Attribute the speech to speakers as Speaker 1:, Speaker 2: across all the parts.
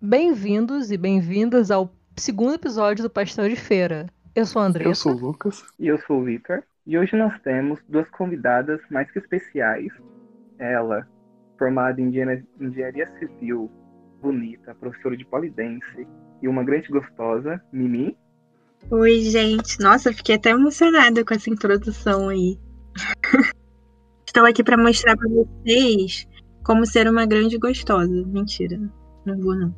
Speaker 1: Bem-vindos e bem-vindas ao segundo episódio do Pastel de Feira. Eu sou a Andressa.
Speaker 2: Eu sou o Lucas.
Speaker 3: E eu sou o Victor. E hoje nós temos duas convidadas mais que especiais. Ela, formada em engenharia civil, bonita, professora de polidense e uma grande gostosa, Mimi.
Speaker 4: Oi, gente. Nossa, fiquei até emocionada com essa introdução aí. Estou aqui para mostrar para vocês como ser uma grande gostosa. Mentira, não vou não.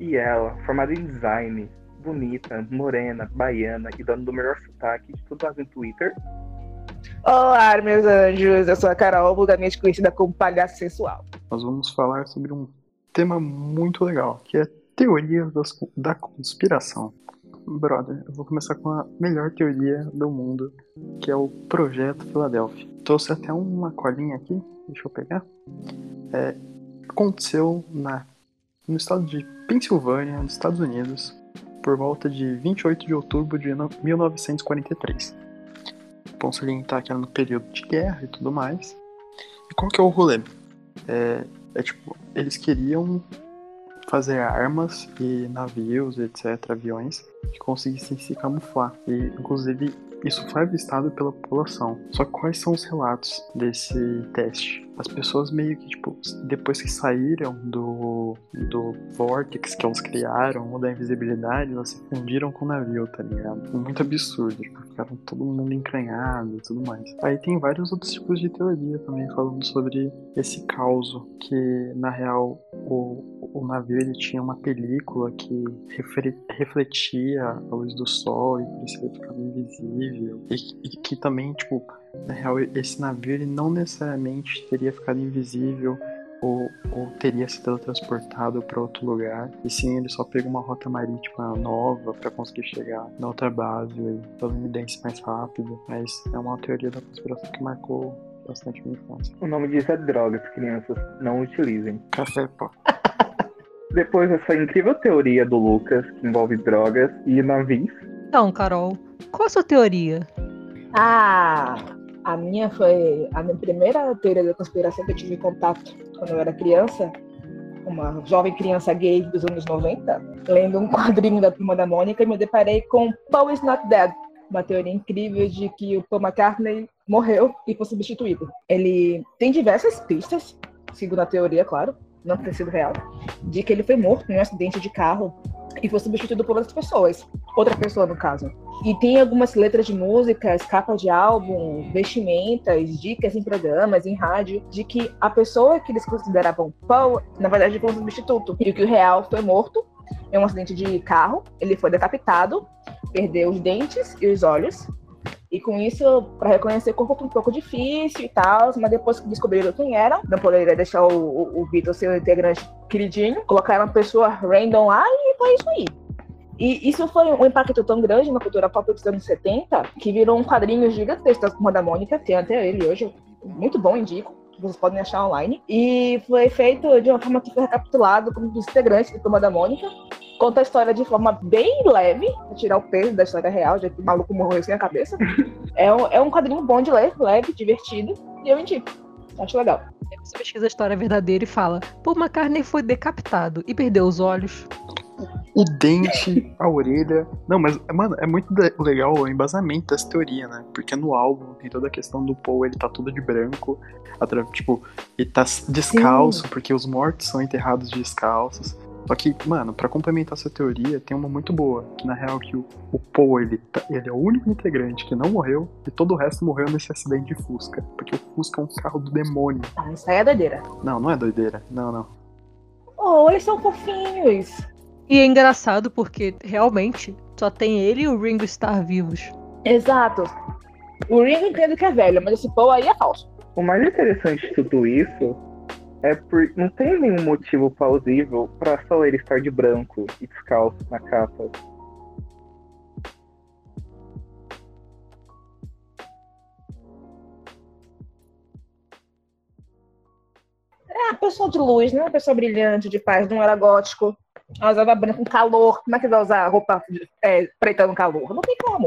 Speaker 3: E ela, formada em design, bonita, morena, baiana e dando o melhor sotaque de tudo no Twitter.
Speaker 5: Olá, meus anjos. Eu sou a Carol, vulgarmente conhecida como palhaço sensual.
Speaker 2: Nós vamos falar sobre um tema muito legal, que é teoria da conspiração. Brother, eu vou começar com a melhor teoria do mundo, que é o Projeto Filadélfia. Trouxe até uma colinha aqui, deixa eu pegar. É, aconteceu na, no estado de Pensilvânia, nos Estados Unidos, por volta de 28 de outubro de 1943. Bom salientar que era no período de guerra e tudo mais. E qual que é o rolê? É, é tipo, eles queriam fazer armas e navios, etc., aviões, que conseguissem se camuflar. E, inclusive, isso foi avistado pela população. Só quais são os relatos desse teste? As pessoas meio que, tipo, depois que saíram do, do Vortex que eles criaram, ou da invisibilidade, elas se fundiram com o navio, tá ligado? Muito absurdo, tipo, ficaram todo mundo encranhado e tudo mais. Aí tem vários outros tipos de teoria também falando sobre esse caos, que na real o, o navio ele tinha uma película que refletia a luz do sol e por isso ele ficava invisível. E, e que também, tipo, na real, esse navio ele não necessariamente teria ficado invisível ou, ou teria se teletransportado para outro lugar. E sim, ele só pegou uma rota marítima nova para conseguir chegar na outra base e estadunidense mais rápido. Mas é uma teoria da conspiração que marcou bastante minha infância.
Speaker 3: O nome disso é drogas, crianças. Não utilizem.
Speaker 2: Café pó.
Speaker 3: Depois dessa incrível teoria do Lucas, que envolve drogas e navios.
Speaker 1: Então, Carol, qual a sua teoria?
Speaker 5: Ah, a minha foi a minha primeira teoria da conspiração que eu tive contato quando eu era criança, uma jovem criança gay dos anos 90, lendo um quadrinho da Turma da Mônica e me deparei com Paul is not dead, uma teoria incrível de que o Paul McCartney morreu e foi substituído. Ele tem diversas pistas, segundo a teoria, claro, não ter sido real, de que ele foi morto em um acidente de carro e foi substituído por outras pessoas. Outra pessoa, no caso. E tem algumas letras de músicas, capa de álbum, vestimentas, dicas em programas, em rádio, de que a pessoa que eles consideravam Paul, na verdade, foi um substituto. E que o real foi morto em um acidente de carro, ele foi decapitado, perdeu os dentes e os olhos, e com isso, para reconhecer o corpo foi um pouco difícil e tal, mas depois que descobriram quem era, não poderia deixar o, o, o Vitor ser o integrante queridinho, colocaram uma pessoa random lá e foi isso aí. E isso foi um impacto tão grande na cultura pop dos anos 70 que virou um quadrinho gigantesco da Turma da Mônica, tem até ele hoje, muito bom, indico vocês podem achar online. E foi feito de uma forma que foi recapitulado como dos integrantes da Turma da Mônica. Conta a história de forma bem leve, pra tirar o peso da história real, já que o maluco morreu sem a cabeça. é, um, é um quadrinho bom de ler, leve, divertido, e eu indico. Acho legal.
Speaker 1: Você pesquisa a história verdadeira e fala: Paul McCartney foi decapitado e perdeu os olhos
Speaker 2: o dente, a orelha. Não, mas, mano, é muito legal o embasamento dessa teoria, né? Porque no álbum tem toda a questão do Paul, ele tá tudo de branco, tipo, ele tá descalço, Sim. porque os mortos são enterrados descalços. Só que, mano, para complementar essa teoria, tem uma muito boa, que na real que o, o Paul, ele, tá, ele é o único integrante que não morreu, e todo o resto morreu nesse acidente de Fusca. Porque o Fusca é um carro do demônio.
Speaker 5: Ah, isso aí é doideira.
Speaker 2: Não, não é doideira. Não, não.
Speaker 5: Oh, eles são fofinhos.
Speaker 1: E é engraçado porque realmente só tem ele e o Ringo Starr vivos.
Speaker 5: Exato. O Ringo entende que é velho, mas esse Paul aí é falso.
Speaker 3: O mais interessante de tudo isso é por não tem nenhum motivo plausível para só ele estar de branco e descalço na capa.
Speaker 5: É a pessoa de luz, né? A pessoa brilhante, de paz, não era gótico Ela usava branco com calor. Como é que vai usar roupa é, preta no calor? Não tem como.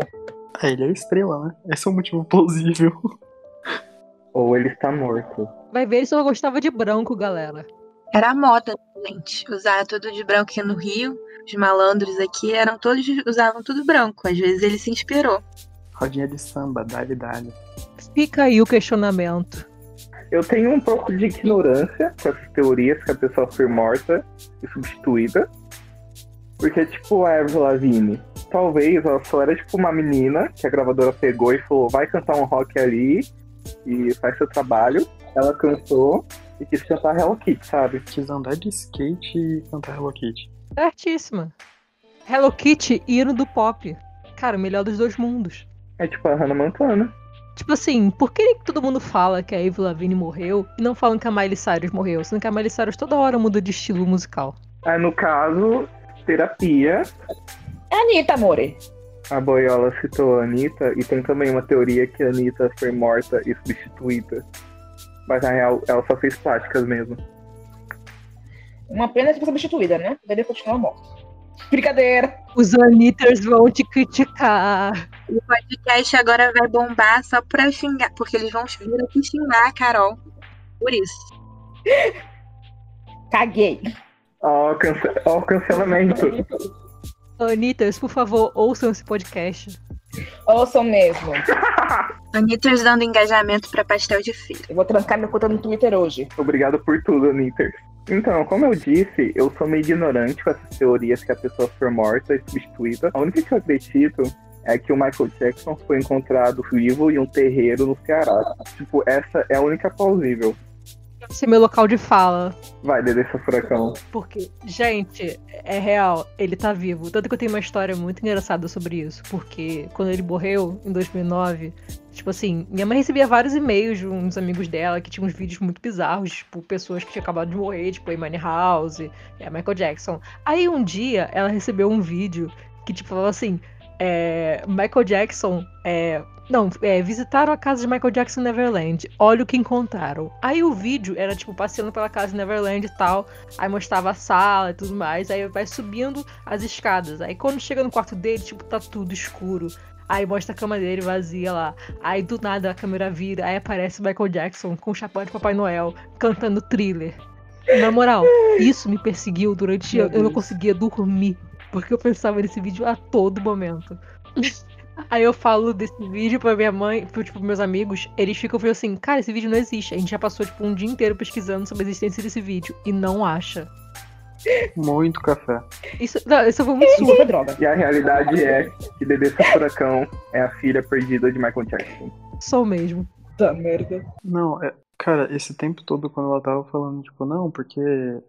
Speaker 2: É, ele é estrela, né? Esse é um motivo plausível.
Speaker 3: Ou ele está morto.
Speaker 1: Vai ver, ele só gostava de branco, galera.
Speaker 4: Era a moda, gente. Usar tudo de branco aqui no Rio. Os malandros aqui eram todos usavam tudo branco. Às vezes ele se inspirou.
Speaker 2: Rodinha de samba, dale, dale.
Speaker 1: Fica aí o questionamento.
Speaker 3: Eu tenho um pouco de ignorância com essas teorias que a pessoa foi morta e substituída. Porque, tipo, a Avril Lavigne, talvez ela só era, tipo, uma menina que a gravadora pegou e falou, vai cantar um rock ali e faz seu trabalho. Ela cantou e quis cantar Hello Kitty, sabe?
Speaker 2: Quis andar de skate e cantar Hello Kitty.
Speaker 1: Certíssima. Hello Kitty, hino do pop. Cara, o melhor dos dois mundos.
Speaker 3: É tipo a Hannah Montana.
Speaker 1: Tipo assim, por que todo mundo fala que a Avril Lavigne morreu e não falam que a Miley Cyrus morreu? Sendo que a Miley Cyrus toda hora muda de estilo musical.
Speaker 3: Aí, no caso, terapia.
Speaker 5: É Anitta, amore.
Speaker 3: A Boiola citou a Anitta e tem também uma teoria que a Anitta foi morta e substituída. Mas na real, ela só fez plásticas mesmo.
Speaker 5: Uma pena ser substituída, né? Poderia continuar morto. Brincadeira.
Speaker 1: Os Anitters vão te criticar.
Speaker 4: O podcast agora vai bombar só pra xingar, porque eles vão vir aqui xingar a Carol. Por isso.
Speaker 5: Caguei.
Speaker 3: Ó, cance ó, cancelamento.
Speaker 1: Anitters, por favor, ouçam esse podcast.
Speaker 5: Ouçam mesmo.
Speaker 4: Anitters dando engajamento pra pastel de feira.
Speaker 5: Eu vou trancar minha conta no Twitter hoje.
Speaker 3: Obrigado por tudo, Anitters. Então, como eu disse, eu sou meio ignorante com essas teorias que a pessoa foi morta e substituída. A única que eu acredito é que o Michael Jackson foi encontrado vivo em um terreiro no Ceará. Tipo, essa é a única plausível.
Speaker 1: Esse é meu local de fala.
Speaker 3: Vai, Dedê seu furacão.
Speaker 1: Porque, gente, é real, ele tá vivo. Tanto que eu tenho uma história muito engraçada sobre isso. Porque quando ele morreu, em 2009, tipo assim, minha mãe recebia vários e-mails de uns amigos dela que tinham uns vídeos muito bizarros, tipo, pessoas que tinham acabado de morrer, tipo, Amy House, é, Michael Jackson. Aí um dia ela recebeu um vídeo que, tipo, falava assim. É, Michael Jackson é, não, é, visitaram a casa de Michael Jackson Neverland. Olha o que encontraram. Aí o vídeo era, tipo, passeando pela casa de Neverland e tal. Aí mostrava a sala e tudo mais. Aí vai subindo as escadas. Aí quando chega no quarto dele, tipo, tá tudo escuro. Aí mostra a cama dele vazia lá. Aí do nada a câmera vira. Aí aparece Michael Jackson com o chapéu de Papai Noel cantando thriller. Na moral, isso me perseguiu durante. Eu não conseguia dormir. Porque eu pensava nesse vídeo a todo momento. Aí eu falo desse vídeo pra minha mãe, pro, tipo, meus amigos, eles ficam falando assim, cara, esse vídeo não existe. A gente já passou, tipo, um dia inteiro pesquisando sobre a existência desse vídeo e não acha.
Speaker 2: Muito café.
Speaker 1: Isso, não, isso foi muito surdo.
Speaker 5: é droga.
Speaker 3: E a realidade é que Dedê seu furacão é a filha perdida de Michael Jackson.
Speaker 1: Sou mesmo.
Speaker 5: Puta merda.
Speaker 2: Não, é, cara, esse tempo todo quando ela tava falando, tipo, não, porque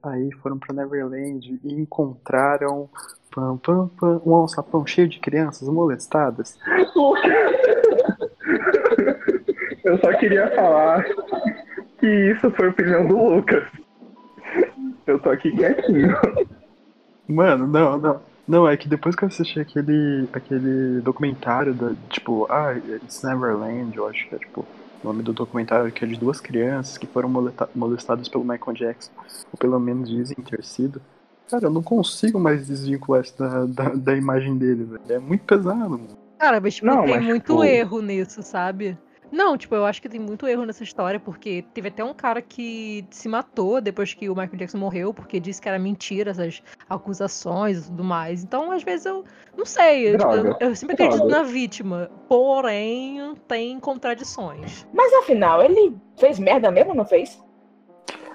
Speaker 2: aí foram pra Neverland e encontraram pam, pam, pam, um alçapão cheio de crianças molestadas.
Speaker 3: Eu só queria falar que isso foi a opinião do Lucas. Eu tô aqui quietinho.
Speaker 2: Mano, não, não. Não, é que depois que eu assisti aquele, aquele documentário da, tipo, ah, It's Neverland, eu acho que é tipo o nome do documentário que é de duas crianças que foram molesta- molestadas pelo Michael Jackson, ou pelo menos dizem ter sido. Cara, eu não consigo mais desvincular isso da, da, da imagem dele, velho. É muito pesado, mano.
Speaker 1: Cara, mas tipo,
Speaker 3: Não,
Speaker 1: tem
Speaker 3: mas,
Speaker 1: muito
Speaker 3: tipo-
Speaker 1: erro nisso, sabe? Não, tipo, eu acho que tem muito erro nessa história, porque teve até um cara que se matou depois que o Michael Jackson morreu, porque disse que era mentira essas acusações e tudo mais. Então, às vezes, eu não sei. Eu, tipo,
Speaker 3: Droga,
Speaker 1: eu- eu sempre acredito
Speaker 3: droga.
Speaker 1: na vítima. Porém, tem contradições.
Speaker 5: Mas afinal, ele fez merda mesmo ou não fez?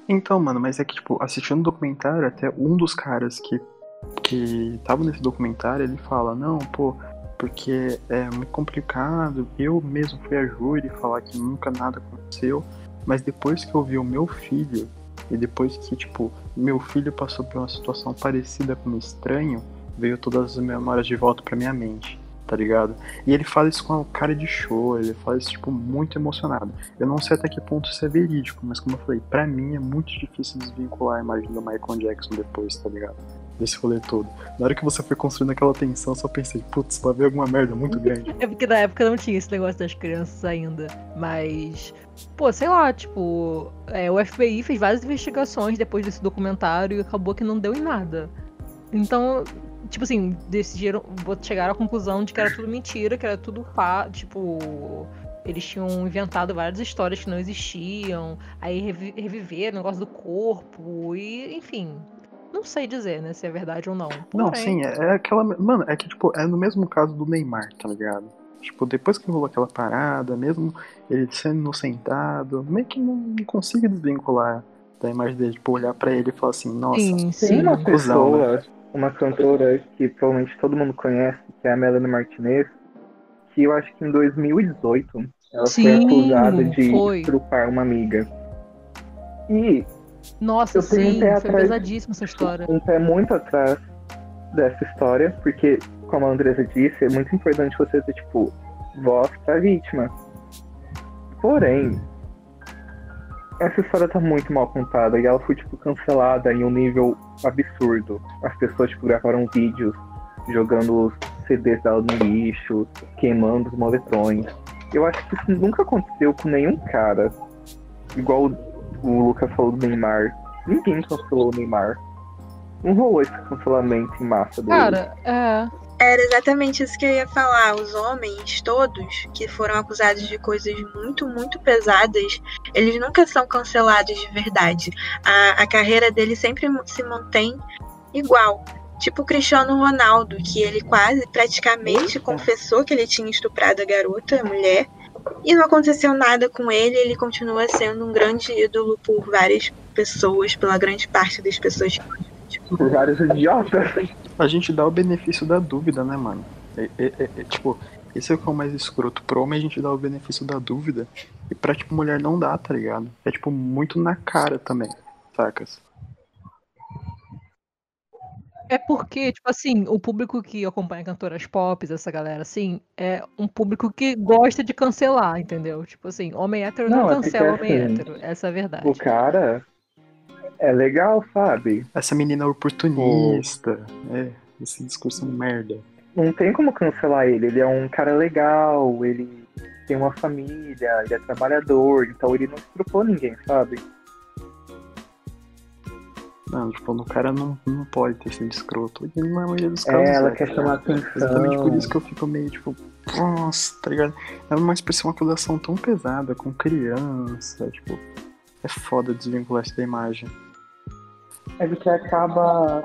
Speaker 2: Então, mano, mas é que, tipo, assistindo o documentário, até um dos caras que, que tava nesse documentário, ele fala, não, pô, porque é muito complicado, eu mesmo fui a júri falar que nunca nada aconteceu, mas depois que eu vi o meu filho, e depois que, tipo, meu filho passou por uma situação parecida com o estranho, veio todas as memórias de volta pra minha mente, tá ligado? E ele fala isso com a cara de show, ele fala isso, tipo, muito emocionado. Eu não sei até que ponto isso é verídico, mas como eu falei, pra mim é muito difícil desvincular a imagem do Michael Jackson depois, tá ligado? Desse rolê todo. Na hora que você foi construindo aquela tensão, só pensei, putz, vai ver alguma merda muito grande.
Speaker 1: É porque na época não tinha esse negócio das crianças ainda. Mas, pô, sei lá, tipo, é, o FBI fez várias investigações depois desse documentário e acabou que não deu em nada. Então, tipo assim, decidiram, chegaram à conclusão de que era tudo mentira, que era tudo pá, tipo, eles tinham inventado várias histórias que não existiam, aí revi reviveram o negócio do corpo, e enfim. Não sei dizer, né, se é verdade ou não. Porém...
Speaker 2: Não, sim, é, é aquela. Mano, é que, tipo, é no mesmo caso do Neymar, tá ligado? Tipo, depois que rolou aquela parada, mesmo ele sendo inocentado, meio que não consigo desvincular da imagem dele, tipo, olhar pra ele e falar assim, nossa,
Speaker 1: Sim, sim.
Speaker 3: Tem uma
Speaker 2: Cusão,
Speaker 3: pessoa, uma cantora que provavelmente todo mundo conhece, que é a Melanie Martinez, que eu acho que em 2018 ela
Speaker 1: Sim,
Speaker 3: foi acusada de
Speaker 1: foi.
Speaker 3: estrupar uma amiga. E
Speaker 1: Nossa,
Speaker 3: Eu um
Speaker 1: sim,
Speaker 3: pé
Speaker 1: foi
Speaker 3: atrás.
Speaker 1: pesadíssima essa história.
Speaker 3: um pé muito atrás dessa história, porque, como a Andresa disse, é muito importante você ter, tipo, voz pra vítima. Porém, essa história tá muito mal contada e ela foi, tipo, cancelada em um nível absurdo. As pessoas, tipo, gravaram vídeos jogando os CDs dela no lixo, queimando os moletrões. Eu acho que isso nunca aconteceu com nenhum cara. Igual o Lucas falou do Neymar. Ninguém cancelou o Neymar. Não rolou esse cancelamento em massa dele.
Speaker 1: Cara, é.
Speaker 4: Era exatamente isso que eu ia falar. Os homens todos que foram acusados de coisas muito, muito pesadas, eles nunca são cancelados de verdade. A, a carreira deles sempre se mantém igual. Tipo o Cristiano Ronaldo, que ele quase praticamente
Speaker 3: Eita.
Speaker 4: confessou que ele tinha estuprado a garota, a mulher, e não aconteceu nada com ele, ele continua sendo um grande ídolo por várias pessoas, pela grande parte das pessoas. Tipo,
Speaker 3: Por vários idiotas.
Speaker 2: A gente dá o benefício da dúvida, né, mano? É, é- é- é, tipo, esse é o que é o mais escroto. Pro homem a gente dá o benefício da dúvida. E pra, tipo, mulher não dá, tá ligado? É, tipo, muito na cara também, sacas?
Speaker 1: É porque, tipo assim, o público que acompanha cantoras pop, essa galera, assim, é um público que gosta de cancelar, entendeu? Tipo assim, homem hétero não,
Speaker 3: Não, é
Speaker 1: cancela homem
Speaker 3: assim,
Speaker 1: hétero. Essa é a verdade.
Speaker 3: O cara é legal, sabe?
Speaker 2: Essa menina oportunista. É, esse discurso merda.
Speaker 3: Não tem como cancelar ele. Ele é um cara legal, ele tem uma família, ele é trabalhador, então ele não estrupou ninguém, sabe?
Speaker 2: Não, tipo, o cara não, não pode ter sido escroto. E na maioria dos casos.
Speaker 3: É, ela
Speaker 2: é,
Speaker 3: quer chamar
Speaker 2: ligado?
Speaker 3: atenção.
Speaker 2: Exatamente por isso que eu fico meio, tipo, nossa, tá ligado? É uma expressão, uma acusação tão pesada com criança, tipo. É foda desvincular isso da imagem.
Speaker 3: É porque acaba.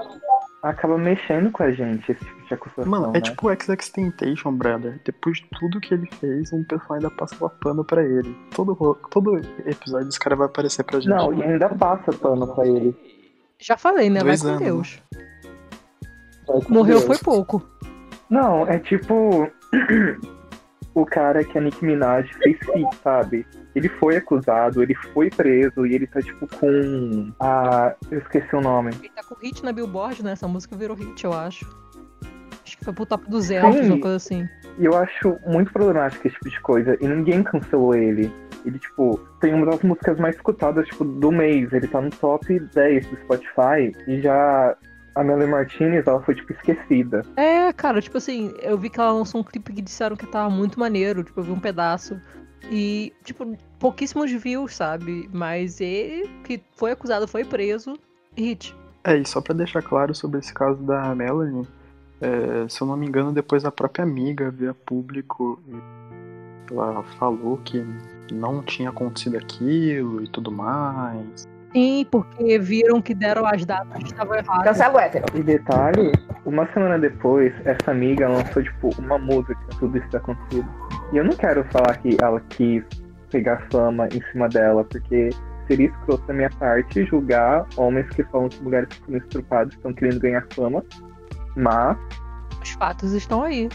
Speaker 3: acaba mexendo com a gente, esse tipo de acusação.
Speaker 2: Mano, é
Speaker 3: né?
Speaker 2: tipo o XXXTentacion, brother. Depois de tudo que ele fez, um pessoal ainda passa pano pra ele. Todo, todo episódio esse cara vai aparecer pra gente.
Speaker 3: Não, e ainda passa pano pra ele.
Speaker 1: Já falei, né? Vai
Speaker 2: Dois
Speaker 1: com
Speaker 2: anos,
Speaker 1: Deus.
Speaker 3: Vai com
Speaker 1: Morreu
Speaker 3: Deus.
Speaker 1: foi pouco.
Speaker 3: Não, é tipo. o cara que a Nick Minaj fez fit, sabe? Ele foi acusado, ele foi preso e ele tá tipo com. a. Eu esqueci o nome.
Speaker 1: Ele tá com hit na Billboard, né? Essa música virou hit, eu acho. Acho que foi pro top dos elfos,
Speaker 3: Sim.
Speaker 1: uma coisa assim.
Speaker 3: E eu acho muito problemático esse tipo de coisa. E ninguém cancelou ele. Ele, tipo, tem uma das músicas mais escutadas, tipo, do mês. Ele tá no top 10 do Spotify. E já a Melanie Martinez, ela foi, tipo, esquecida.
Speaker 1: É, cara, tipo assim, eu vi que ela lançou um clipe que disseram que tava muito maneiro, tipo, eu vi um pedaço. E, tipo, pouquíssimos views, sabe? Mas ele, que foi acusado, foi preso. Hit.
Speaker 2: É, e só pra deixar claro sobre esse caso da Melanie, é, se eu não me engano, depois a própria amiga veio a público e ela falou que não tinha acontecido aquilo e tudo mais.
Speaker 1: Sim, porque viram que deram as datas que estavam erradas.
Speaker 5: Cancela o hétero.
Speaker 3: E detalhe, uma semana depois, essa amiga lançou, tipo, uma música tudo isso ter acontecido. E eu não quero falar que ela quis pegar fama em cima dela, porque seria escroto da minha parte julgar homens que falam que mulheres que foram estrupadas estão querendo ganhar fama. Mas,
Speaker 1: Os fatos estão aí.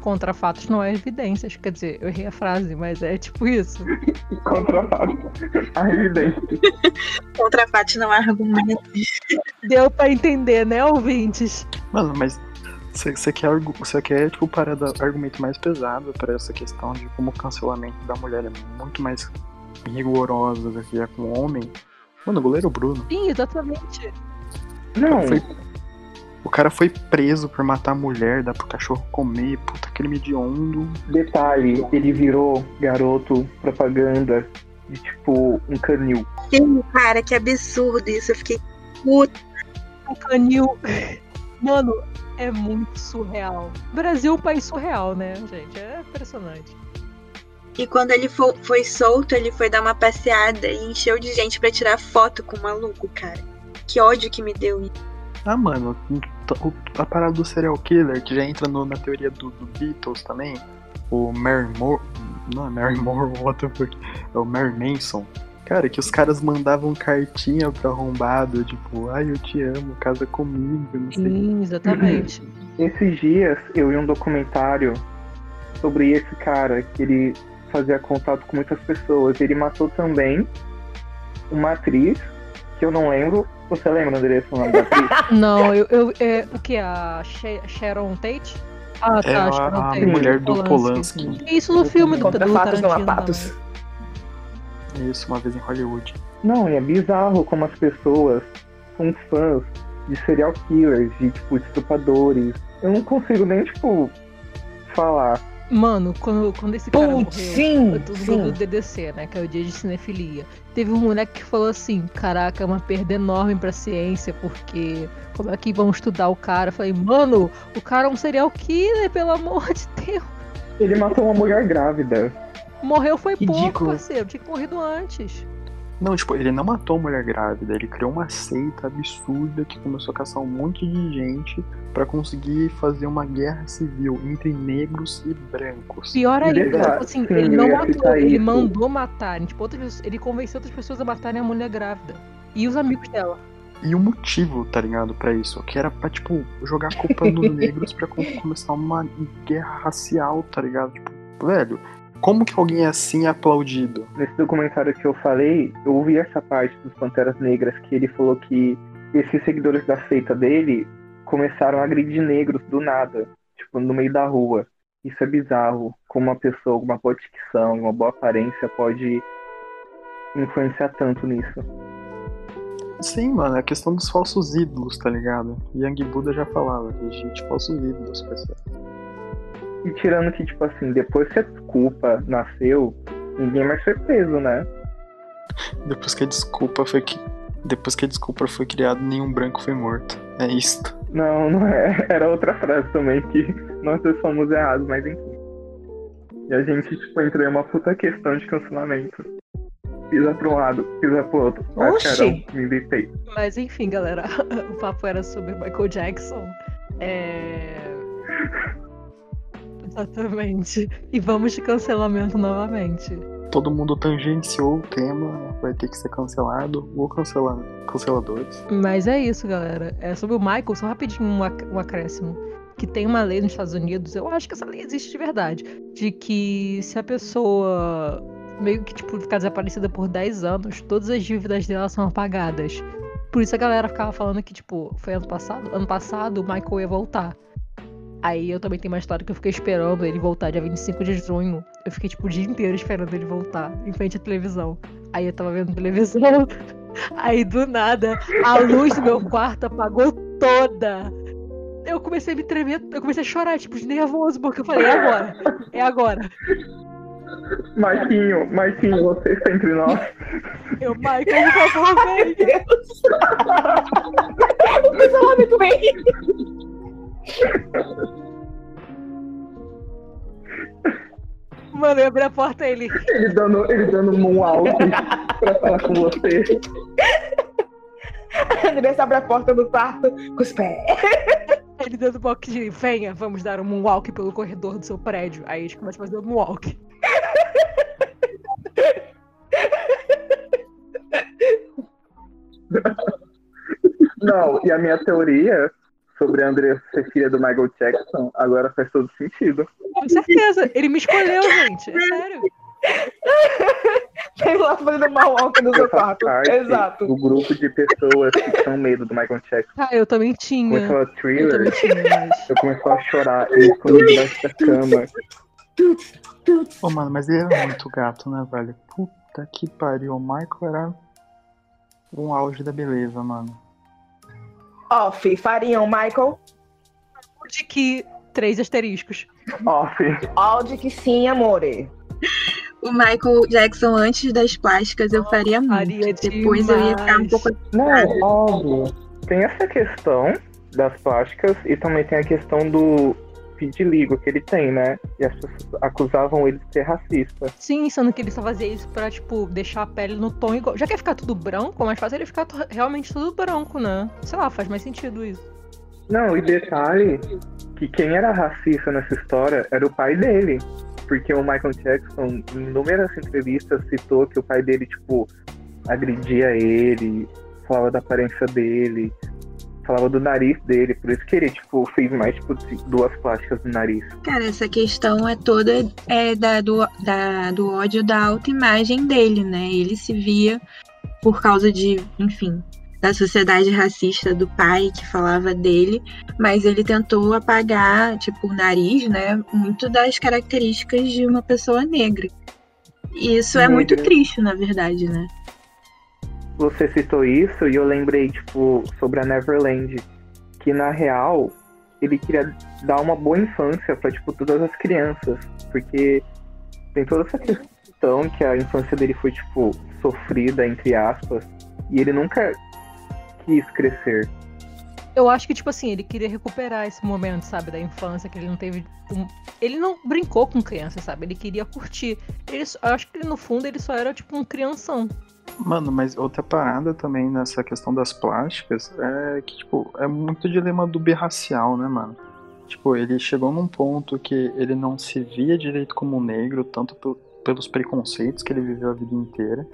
Speaker 1: Contra fatos não é evidências. Quer dizer, eu errei a frase, mas é tipo isso.
Speaker 3: contra fato, a evidência.
Speaker 4: contra fatos não há argumentos.
Speaker 1: Deu pra entender, né, ouvintes?
Speaker 2: Mano, mas você quer, você quer tipo, parada, argumento mais pesado pra essa questão de como o cancelamento da mulher é muito mais rigorosa do que é com o homem? Mano, o goleiro Bruno.
Speaker 1: Sim, exatamente.
Speaker 3: Não,
Speaker 2: Foi- O cara foi preso por matar a mulher, dar pro cachorro comer, puta crime de ondo.
Speaker 3: detalhe, ele virou garoto propaganda de, tipo, um canil.
Speaker 4: Sim, cara, que absurdo isso. Eu fiquei puta.
Speaker 1: O canil. Mano, é muito surreal. O Brasil é um país surreal, né, gente? É impressionante.
Speaker 4: E quando ele fo- foi solto, ele foi dar uma passeada e encheu de gente pra tirar foto com o maluco, cara. Que ódio que me deu.
Speaker 2: Ah, mano, a parada do serial killer, que já entra no- na teoria do, do Beatles também, o Mary Moore. Não é Mary Moore, what the fuck? É o Mary Manson. Cara, que os caras mandavam cartinha pro arrombado, tipo, ai, eu te amo, casa comigo, não sei.
Speaker 1: Sim, exatamente.
Speaker 3: Esses dias eu vi um documentário sobre esse cara que ele fazia contato com muitas pessoas. Ele matou também uma atriz que eu não lembro. Você lembra, Andressa, o nome da atriz?
Speaker 1: Não, eu. eu é, o que? A Sha- Sharon Tate? Ah,
Speaker 2: É
Speaker 1: tá,
Speaker 2: a,
Speaker 1: Sharon
Speaker 2: a
Speaker 1: Tate.
Speaker 2: mulher do Polanski.
Speaker 1: É Isso no filme do, do Tarantino. também.
Speaker 2: Isso, uma vez em Hollywood.
Speaker 3: Não, e é bizarro como as pessoas são fãs de serial killers, de tipo, estupradores. Eu não consigo nem, tipo, falar.
Speaker 1: Mano, quando, quando esse cara morreu,
Speaker 5: sim,
Speaker 1: do, do,
Speaker 5: sim.
Speaker 1: do DDC, né? Que é o dia de cinefilia. Teve um moleque que falou assim: Caraca, é uma perda enorme pra ciência, porque como é que vão estudar o cara? Eu falei, mano, o cara é um serial killer, pelo amor de Deus.
Speaker 3: Ele matou uma mulher grávida.
Speaker 1: Morreu foi pouco,
Speaker 5: Ridículo.
Speaker 1: parceiro. Tinha que morrido antes.
Speaker 2: Não, tipo, ele não matou a mulher grávida, ele criou uma seita absurda que começou a caçar um monte de gente pra conseguir fazer uma guerra civil entre negros e brancos.
Speaker 1: Pior ainda,
Speaker 3: Exato.
Speaker 1: tipo assim,
Speaker 3: Sim,
Speaker 1: ele não matou, ele
Speaker 3: isso.
Speaker 1: mandou matar. Tipo, outras, ele convenceu outras pessoas a matarem a mulher grávida. E os amigos dela.
Speaker 2: E o motivo, tá ligado, pra isso, que era pra, tipo, jogar a culpa nos negros pra com- começar uma guerra racial, tá ligado? Tipo, velho, como que alguém assim é aplaudido?
Speaker 3: Nesse documentário que eu falei, eu ouvi essa parte dos Panteras Negras, que ele falou que esses seguidores da seita dele começaram a agredir negros do nada, tipo, no meio da rua. Isso é bizarro, como uma pessoa, uma boa dicção, uma boa aparência pode influenciar tanto nisso.
Speaker 2: Sim, mano, é a questão dos falsos ídolos, tá ligado? Young Buddha já falava, que gente, falsos ídolos, parceiro.
Speaker 3: E tirando que, tipo assim, depois que a desculpa nasceu, ninguém mais foi preso, né?
Speaker 2: Depois que a desculpa foi que. Depois que a desculpa foi criada, nenhum branco foi morto. É isto.
Speaker 3: Não, não é. Era outra frase também que nós dois fomos errados, mas enfim. E a gente, tipo, entrou em uma puta questão de cancelamento. Pisa pra um lado, pisa pro outro. Ah,
Speaker 5: Oxi.
Speaker 3: Carol, me invitei.
Speaker 1: Mas enfim, galera, o papo era sobre Michael Jackson. É. Exatamente. E vamos de cancelamento novamente.
Speaker 2: Todo mundo tangenciou o tema, vai ter que ser cancelado ou cancelar canceladores.
Speaker 1: Mas é isso, galera. É sobre o Michael, só rapidinho um, ac- um acréscimo. Que tem uma lei nos Estados Unidos, eu acho que essa lei existe de verdade, de que se a pessoa meio que tipo ficar desaparecida por 10 anos, todas as dívidas dela são apagadas. Por isso a galera ficava falando que, tipo, foi ano passado? Ano passado o Michael ia voltar. Aí eu também tenho uma história que eu fiquei esperando ele voltar dia 25 de junho. Eu fiquei, tipo, o dia inteiro esperando ele voltar, em frente à televisão. Aí eu tava vendo televisão. Aí do nada, a luz do meu quarto apagou toda. Eu comecei a me tremer, eu comecei a chorar, tipo, de nervoso, porque eu falei, é agora, é agora.
Speaker 3: Marquinho, Marquinho, você está entre nós.
Speaker 1: Eu, Michael, por favor, vem.
Speaker 5: Deus. o cancelamento vem.
Speaker 1: Mano, eu abri a porta ele.
Speaker 3: Ele dando, ele dando um moonwalk pra falar com você.
Speaker 5: A Andressa abre a porta do quarto com os pés.
Speaker 1: Ele dando boque de venha, vamos dar um moonwalk pelo corredor do seu prédio. Aí a gente começa a fazer um moonwalk.
Speaker 3: Não, e a minha teoria sobre a Andrea ser filha do Michael Jackson agora faz todo sentido.
Speaker 1: Com certeza, ele me escolheu, gente. É sério.
Speaker 5: Tem lá fazendo mal alto no seu
Speaker 3: Eu
Speaker 5: quarto. Exato.
Speaker 3: do grupo de pessoas que tinham medo do Michael Jackson.
Speaker 1: Ah, eu também tinha.
Speaker 3: Começou a
Speaker 1: Eu
Speaker 3: thriller,
Speaker 1: também tinha, mas.
Speaker 3: eu comecei a chorar e me escondi debaixo da cama.
Speaker 2: Ô, mano, mas ele era muito gato, né, velho? Puta que pariu. O Michael era um auge da beleza, mano.
Speaker 5: Off, fariam Michael.
Speaker 1: De que três asteriscos.
Speaker 3: Off.
Speaker 5: Aldi que sim, amore.
Speaker 4: O Michael Jackson, antes das plásticas, eu faria muito.
Speaker 1: Faria
Speaker 4: Depois eu ia ficar um
Speaker 1: demais.
Speaker 4: pouco.
Speaker 3: Não, óbvio. Tem essa questão das plásticas e também tem a questão do vitiligo que ele tem, né? E as pessoas acusavam ele de ser racista.
Speaker 1: Sim, sendo que ele só fazia isso pra, tipo, deixar a pele no tom igual. Já quer ficar tudo branco, mais fácil ele ficar realmente tudo branco, né? Sei lá, faz mais sentido isso.
Speaker 3: Não, e detalhe que quem era racista nessa história era o pai dele. Porque o Michael Jackson, em inúmeras entrevistas, citou que o pai dele, tipo, agredia ele, falava da aparência dele, falava do nariz dele, por isso que ele, tipo, fez mais, tipo, duas plásticas no nariz.
Speaker 4: Cara, essa questão é toda é, da, do, da, do ódio da autoimagem dele, né? Ele se via por causa de, enfim, da sociedade racista do pai que falava dele, mas ele tentou apagar, tipo, o nariz, né? Muito das características de uma pessoa negra. E isso é muito triste, na verdade, né?
Speaker 3: Você citou isso e eu lembrei, tipo, sobre a Neverland, que na real ele queria dar uma boa infância para tipo todas as crianças, porque tem toda essa questão que a infância dele foi tipo sofrida entre aspas, e ele nunca quis crescer.
Speaker 1: Eu acho que tipo assim, ele queria recuperar esse momento, sabe, da infância que ele não teve um... ele não brincou com criança, sabe? Ele queria curtir. Ele, eu acho que no fundo ele só era tipo um crianção.
Speaker 2: Mano, mas outra parada também nessa questão das plásticas é que, tipo, é muito dilema do birracial, né, mano? Tipo, ele chegou num ponto que ele não se via direito como negro, tanto pelos preconceitos que ele viveu a vida inteira.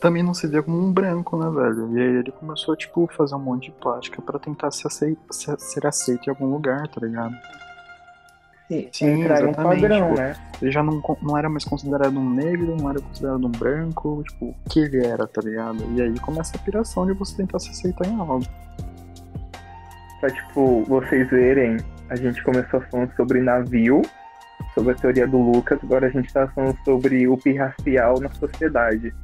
Speaker 2: Também não se via como um branco, né, velho? E aí ele começou, tipo, fazer um monte de plástica para tentar se aceit ser aceito em algum lugar, tá ligado?
Speaker 3: Sim, entrar um padrão,
Speaker 2: tipo,
Speaker 3: né?
Speaker 2: Ele já não, não era mais considerado um negro, não era considerado um branco, tipo, o que ele era, tá ligado? E aí começa a piração de você tentar se aceitar em algo.
Speaker 3: Pra, tipo, vocês verem, a gente começou falando sobre navio, sobre a teoria do Lucas, agora a gente tá falando sobre o pirracial na sociedade.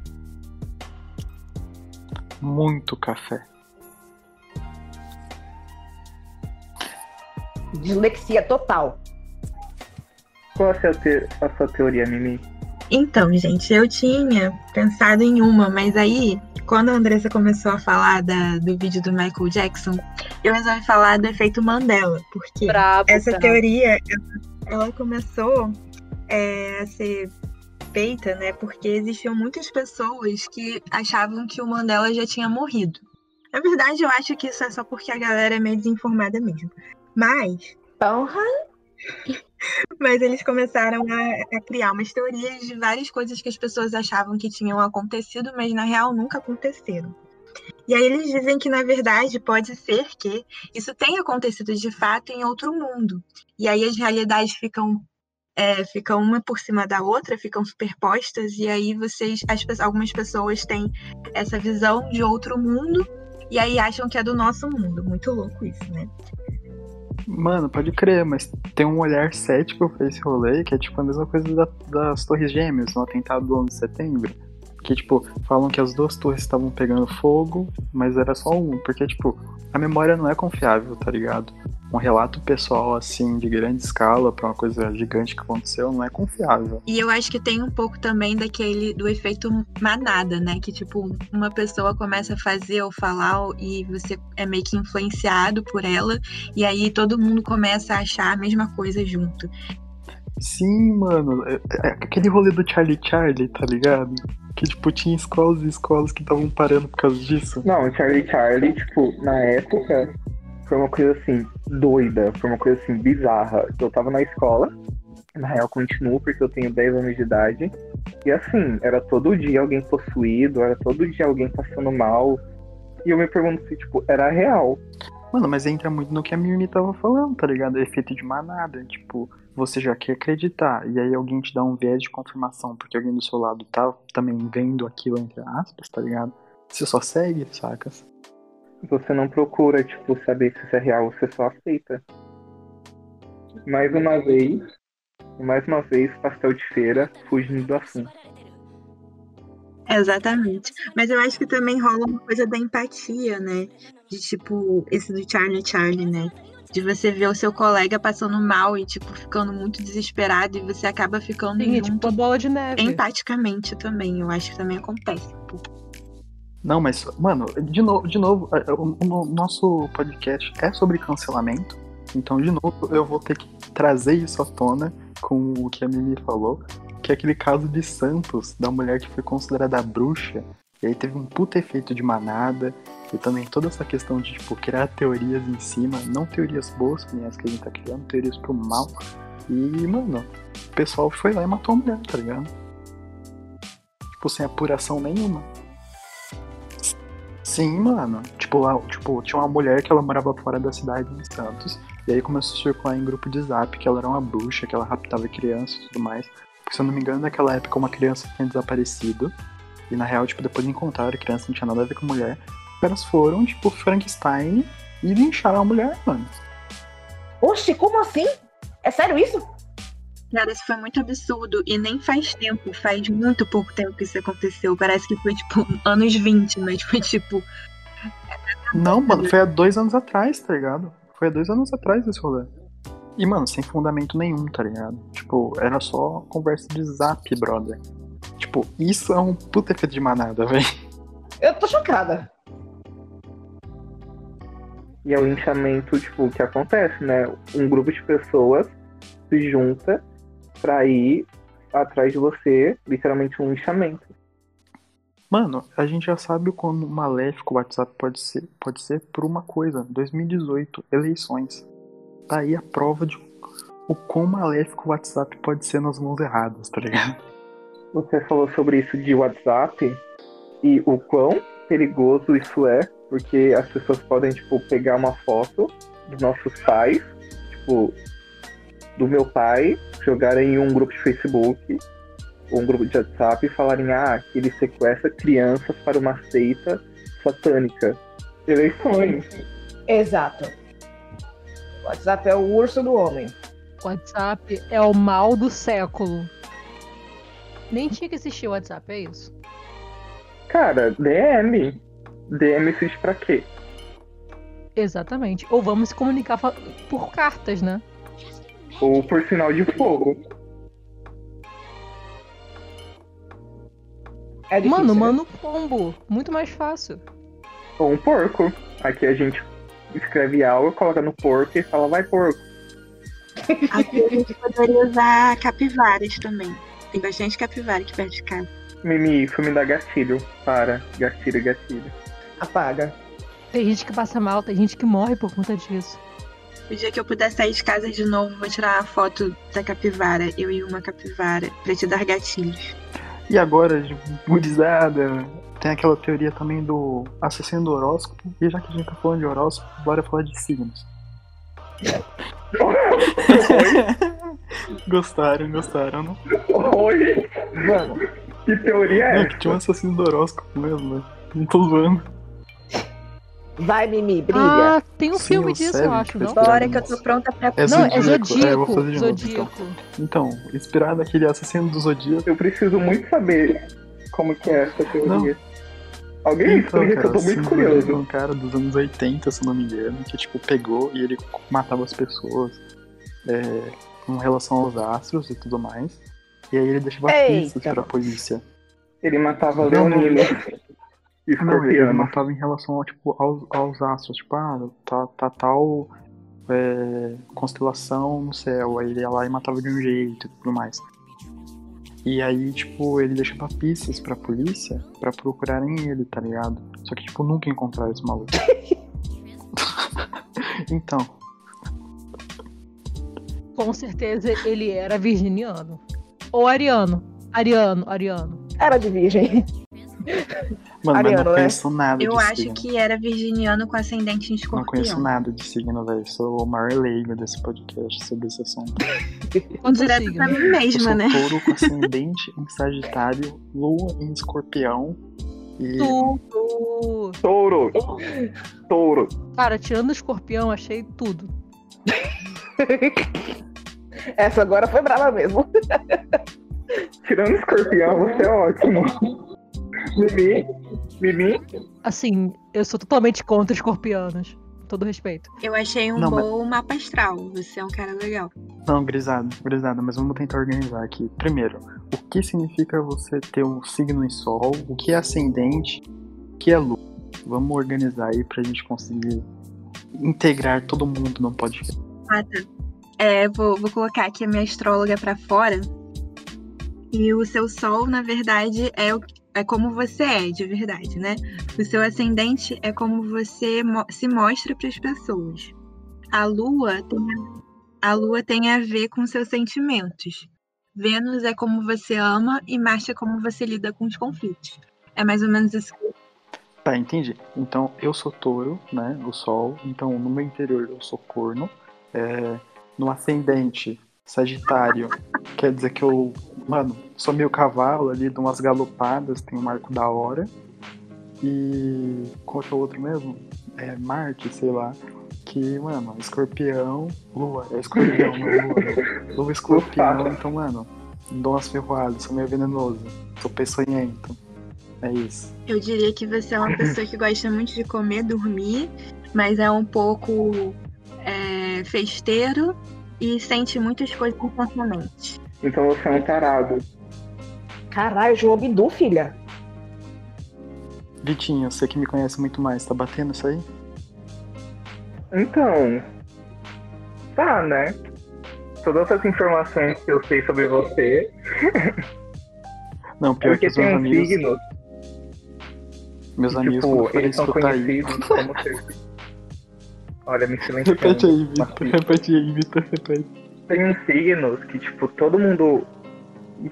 Speaker 2: Muito café.
Speaker 5: Dislexia total.
Speaker 3: Qual a sua, te... a sua teoria, Mimi?
Speaker 4: Então, gente, eu tinha pensado em uma, mas aí, quando a Andressa começou a falar da, do vídeo do Michael Jackson, eu resolvi falar do efeito Mandela, porque
Speaker 1: bravo,
Speaker 4: essa
Speaker 1: bravo.
Speaker 4: teoria, ela começou é, a ser feita, né, porque existiam muitas pessoas que achavam que o Mandela já tinha morrido. Na verdade, eu acho que isso é só porque a galera é meio desinformada mesmo. Mas...
Speaker 5: Porra!
Speaker 4: Mas eles começaram a, a, criar umas teorias de várias coisas que as pessoas achavam que tinham acontecido, mas na real nunca aconteceram. E aí eles dizem que, na verdade, pode ser que isso tenha acontecido de fato em outro mundo. E aí as realidades ficam, é, ficam uma por cima da outra, ficam superpostas, e aí vocês, as, algumas pessoas têm essa visão de outro mundo, e aí acham que é do nosso mundo. Muito louco isso, né?
Speaker 2: Mano, pode crer, mas tem um olhar cético pra esse rolê, que é tipo a mesma coisa da, das Torres Gêmeas no atentado do 11 de setembro. Que, tipo, falam que as duas torres estavam pegando fogo, mas era só um. Porque, tipo, a memória não é confiável, tá ligado? Um relato pessoal, assim, de grande escala pra uma coisa gigante que aconteceu não é confiável.
Speaker 4: E eu acho que tem um pouco também daquele, do efeito manada, né? Que, tipo, uma pessoa começa a fazer ou falar e você é meio que influenciado por ela. E aí todo mundo começa a achar a mesma coisa junto.
Speaker 2: Sim, mano. É, é aquele rolê do Charlie Charlie, tá ligado? Que, tipo, tinha escolas e escolas que estavam parando por causa disso.
Speaker 3: Não, o Charlie Charlie, tipo, na época, foi uma coisa assim, doida, foi uma coisa assim, bizarra. Eu tava na escola, na real continuo porque eu tenho 10 anos de idade, e assim, era todo dia alguém possuído, era todo dia alguém passando mal. E eu me pergunto se, tipo, era real.
Speaker 2: Mano, mas entra muito no que a Mimi tava falando, tá ligado? É efeito de manada. Tipo, você já quer acreditar, e aí alguém te dá um viés de confirmação, porque alguém do seu lado tá também vendo aquilo, entre aspas, tá ligado? Você só segue, sacas?
Speaker 3: Você não procura, tipo, saber se isso é real, você só aceita. Mais uma vez, mais uma vez, pastel de feira, fugindo do assunto.
Speaker 4: Exatamente. Mas eu acho que também rola uma coisa da empatia, né? De tipo, esse do Charlie Charlie, né? De você ver o seu colega passando mal e, tipo, ficando muito desesperado e você acaba ficando
Speaker 1: Sim, é
Speaker 4: junto
Speaker 1: tipo a bola de neve.
Speaker 4: empaticamente também. Eu acho que também acontece.
Speaker 2: Não, mas, mano, de novo, de novo, é, o, o nosso podcast é sobre cancelamento. Então, de novo, eu vou ter que trazer isso à tona com o que a Mimi falou, que é aquele caso de Santos, da mulher que foi considerada bruxa, e aí teve um puta efeito de manada, e também toda essa questão de, tipo, criar teorias em cima, não teorias boas, nem as que a gente tá criando, teorias pro mal. E, mano, o pessoal foi lá e matou a mulher, tá ligado? Tipo, sem apuração nenhuma. Sim, mano. Tipo, lá, tipo, tinha uma mulher que ela morava fora da cidade em Santos. E aí começou a circular em grupo de zap que ela era uma bruxa, que ela raptava crianças e tudo mais. Porque se eu não me engano, naquela época uma criança tinha desaparecido. E na real, tipo, depois encontraram a criança, não tinha nada a ver com a mulher. Caras foram, tipo, Frankenstein e lincharam a mulher, mano.
Speaker 5: Oxe, como assim? É sério isso?
Speaker 4: Cara, isso foi muito absurdo. E nem faz tempo, faz muito pouco tempo que isso aconteceu. Parece que foi, tipo, anos 20, mas foi tipo.
Speaker 2: Não, mano, foi há dois anos atrás, tá ligado? Foi há dois anos atrás esse rolê. E, mano, sem fundamento nenhum, tá ligado? Tipo, era só conversa de zap, brother. Tipo, isso é um puta efeito de manada, velho.
Speaker 5: Eu tô chocada.
Speaker 3: E é o linchamento, tipo, que acontece, né? Um grupo de pessoas se junta pra ir atrás de você, literalmente um linchamento.
Speaker 2: Mano, a gente já sabe o quão maléfico o WhatsApp pode ser, pode ser por uma coisa. 2018, eleições. Tá aí a prova de o quão maléfico o WhatsApp pode ser nas mãos erradas, tá ligado?
Speaker 3: Você falou sobre isso de WhatsApp e o quão perigoso isso é, porque as pessoas podem, tipo, pegar uma foto dos nossos pais, tipo, do meu pai, jogarem em um grupo de Facebook ou um grupo de WhatsApp e falarem, ah, que ele sequestra crianças para uma seita satânica. Eleições.
Speaker 5: Exato. O WhatsApp é o urso do homem.
Speaker 1: WhatsApp é o mal do século. Nem tinha que existir o WhatsApp, é isso.
Speaker 3: Cara, DM. DM existe pra quê?
Speaker 1: Exatamente. Ou vamos se comunicar por cartas, né?
Speaker 3: Ou por sinal de fogo.
Speaker 5: É difícil,
Speaker 1: Mano,
Speaker 5: né?
Speaker 1: um pombo. Muito mais fácil.
Speaker 3: Ou um porco. Aqui a gente escreve algo, coloca no porco e fala, vai porco.
Speaker 4: Aqui a gente poderia usar capivaras também. Tem bastante capivara aqui perto de casa.
Speaker 3: Mimi, isso me dá gatilho. Para. Gatilho, gatilho.
Speaker 5: Apaga.
Speaker 1: Tem gente que passa mal, tem gente que morre por conta disso.
Speaker 4: O dia que eu puder sair de casa de novo, vou tirar uma foto da capivara, eu e uma capivara, pra te dar gatilhos.
Speaker 2: E agora, gurizada, tem aquela teoria também do assassino do horóscopo. E já que a gente tá falando de horóscopo, bora falar de signos. gostaram, gostaram, não?
Speaker 3: Oi!
Speaker 5: Mano,
Speaker 3: Que teoria é
Speaker 2: Não,
Speaker 3: essa?
Speaker 2: que tinha um assassino do horóscopo mesmo, né? Não tô zoando.
Speaker 5: Vai, Mimi, brilha.
Speaker 1: Ah, tem um
Speaker 2: Sim,
Speaker 1: filme disso, eu acho, não?
Speaker 4: Bora que eu tô pronta pra.
Speaker 2: É
Speaker 1: Não, é
Speaker 2: Zodíaco. É, eu vou
Speaker 1: Zodíaco.
Speaker 2: fazer de novo, então.
Speaker 1: Zodíaco.
Speaker 2: Então, inspirado naquele assassino do Zodíaco.
Speaker 3: Eu preciso muito saber como que é essa teoria. Alguém
Speaker 2: Então,
Speaker 3: explica que eu
Speaker 2: cara,
Speaker 3: tô muito
Speaker 2: assim,
Speaker 3: curioso.
Speaker 2: um cara dos anos 80, se eu não me engano, que tipo pegou e ele matava as pessoas é, com relação aos astros e tudo mais. E aí ele deixava
Speaker 5: Eita.
Speaker 2: pistas pra polícia.
Speaker 3: Ele matava
Speaker 2: Não, não.
Speaker 3: e
Speaker 2: ele
Speaker 3: escorpianos.
Speaker 2: matava em relação tipo, aos, aos astros, tipo, ah, tá, tá tal é, constelação no céu, aí ele ia lá e matava de um jeito e tudo mais. E aí, tipo, ele deixava pistas pra polícia pra procurarem ele, tá ligado? Só que, tipo, nunca encontraram esse maluco. então,
Speaker 1: Com certeza ele era virginiano. Ou ariano. Ariano, ariano.
Speaker 5: Era de virgem.
Speaker 2: Mano, mas
Speaker 5: Ariano,
Speaker 2: não
Speaker 5: né?
Speaker 2: conheço nada
Speaker 4: Eu
Speaker 2: de
Speaker 4: acho
Speaker 2: signo.
Speaker 4: que era virginiano com ascendente em
Speaker 2: Não conheço
Speaker 4: escorpião.
Speaker 2: nada de signo, velho. Sou o maior leigo desse podcast sobre esse assunto.
Speaker 1: Quantos
Speaker 4: Direto pra mim mesma, né?
Speaker 2: touro com ascendente em Sagitário, lua em escorpião e
Speaker 1: Tudo.
Speaker 3: Touro! Touro!
Speaker 1: Cara, tirando o escorpião, achei tudo.
Speaker 5: Essa agora foi brava mesmo.
Speaker 3: Tirando escorpião, você é ótimo. Mimi, Mimi,
Speaker 1: Assim, eu sou totalmente contra escorpianos. Com todo respeito.
Speaker 4: Eu achei um
Speaker 2: Não, mas-
Speaker 4: bom mapa astral. Você é um cara legal.
Speaker 2: Não, grisada, grisada, mas vamos tentar organizar aqui. Primeiro, o que significa você ter um signo em sol? O que é ascendente? que é Lua? Vamos organizar aí pra gente conseguir integrar todo mundo no podcast.
Speaker 4: Ah, tá. É, vou, vou colocar aqui a minha astróloga pra fora. E o seu sol, na verdade, é, o, é como você é, de verdade, né? O seu ascendente é como você mo se mostra para as pessoas. A lua tem a, a lua tem a ver com seus sentimentos. Vênus é como você ama e Marte é como você lida com os conflitos. É mais ou menos isso.
Speaker 2: Tá, entendi. Então eu sou touro, né? O sol. Então no meu interior eu sou corno. É, no ascendente, Sagitário, quer dizer que eu, mano, sou meio cavalo ali, de umas galopadas, tem um marco da hora. E qual que é o outro mesmo? É Marte, sei lá. Que, mano, escorpião, lua, é escorpião, não é lua. Né? Lua escorpião, então, mano, dou umas ferroadas, sou meio venenoso, sou peçonhento. É isso.
Speaker 4: Eu diria que você é uma pessoa que gosta muito de comer, dormir, mas é um pouco é, festeiro e sente muitas coisas intensamente.
Speaker 3: Então você é um tarado.
Speaker 5: Caralho, João Bidu, filha.
Speaker 2: Vitinho, você que me conhece muito mais, tá batendo isso aí?
Speaker 3: Então. Tá, né? Todas as informações que eu sei sobre você.
Speaker 2: Não, pior
Speaker 3: porque
Speaker 2: que os
Speaker 3: tem
Speaker 2: meus amigos.
Speaker 3: signo.
Speaker 2: Meus amigos quando
Speaker 3: tipo,
Speaker 2: forem
Speaker 3: eles são
Speaker 2: escutar aí.
Speaker 3: conhecidos como ser. Olha, me silenciando.
Speaker 2: Repete aí, Vitor. Repete aí, Vitor. Repete.
Speaker 3: Tem uns signos que, tipo, todo mundo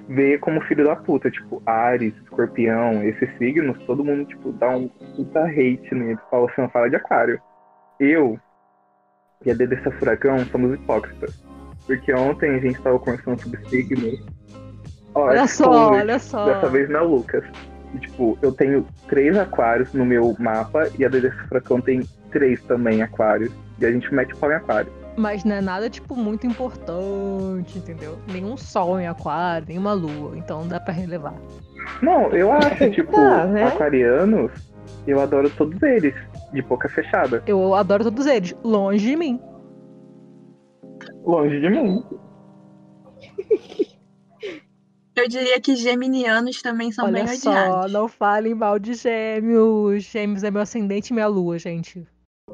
Speaker 3: vê como filho da puta. Tipo, Ares, Escorpião, esses signos, todo mundo, tipo, dá um puta hate neles. Fala, não fala de aquário. Eu e a Dedessa Furacão somos hipócritas. Porque ontem a gente tava conversando sobre signos. Ó,
Speaker 1: Olha
Speaker 3: é
Speaker 1: só, olha só.
Speaker 3: Dessa vez não é o Lucas. E, tipo, eu tenho três aquários no meu mapa e a Dedessa Furacão tem três também aquários. E a gente mete o pau em aquário.
Speaker 1: Mas não é nada, tipo, muito importante, entendeu? Nenhum sol em aquário, nenhuma lua. Então dá pra relevar.
Speaker 3: Não, eu acho, tipo,
Speaker 5: Tá, né?
Speaker 3: aquarianos, eu adoro todos eles, de boca fechada.
Speaker 1: Eu adoro todos eles, longe de mim.
Speaker 3: Longe de mim.
Speaker 4: Eu diria que geminianos também são
Speaker 1: Olha
Speaker 4: bem
Speaker 1: só,
Speaker 4: odiados.
Speaker 1: não falem mal de gêmeos. Gêmeos é meu ascendente e minha lua, gente.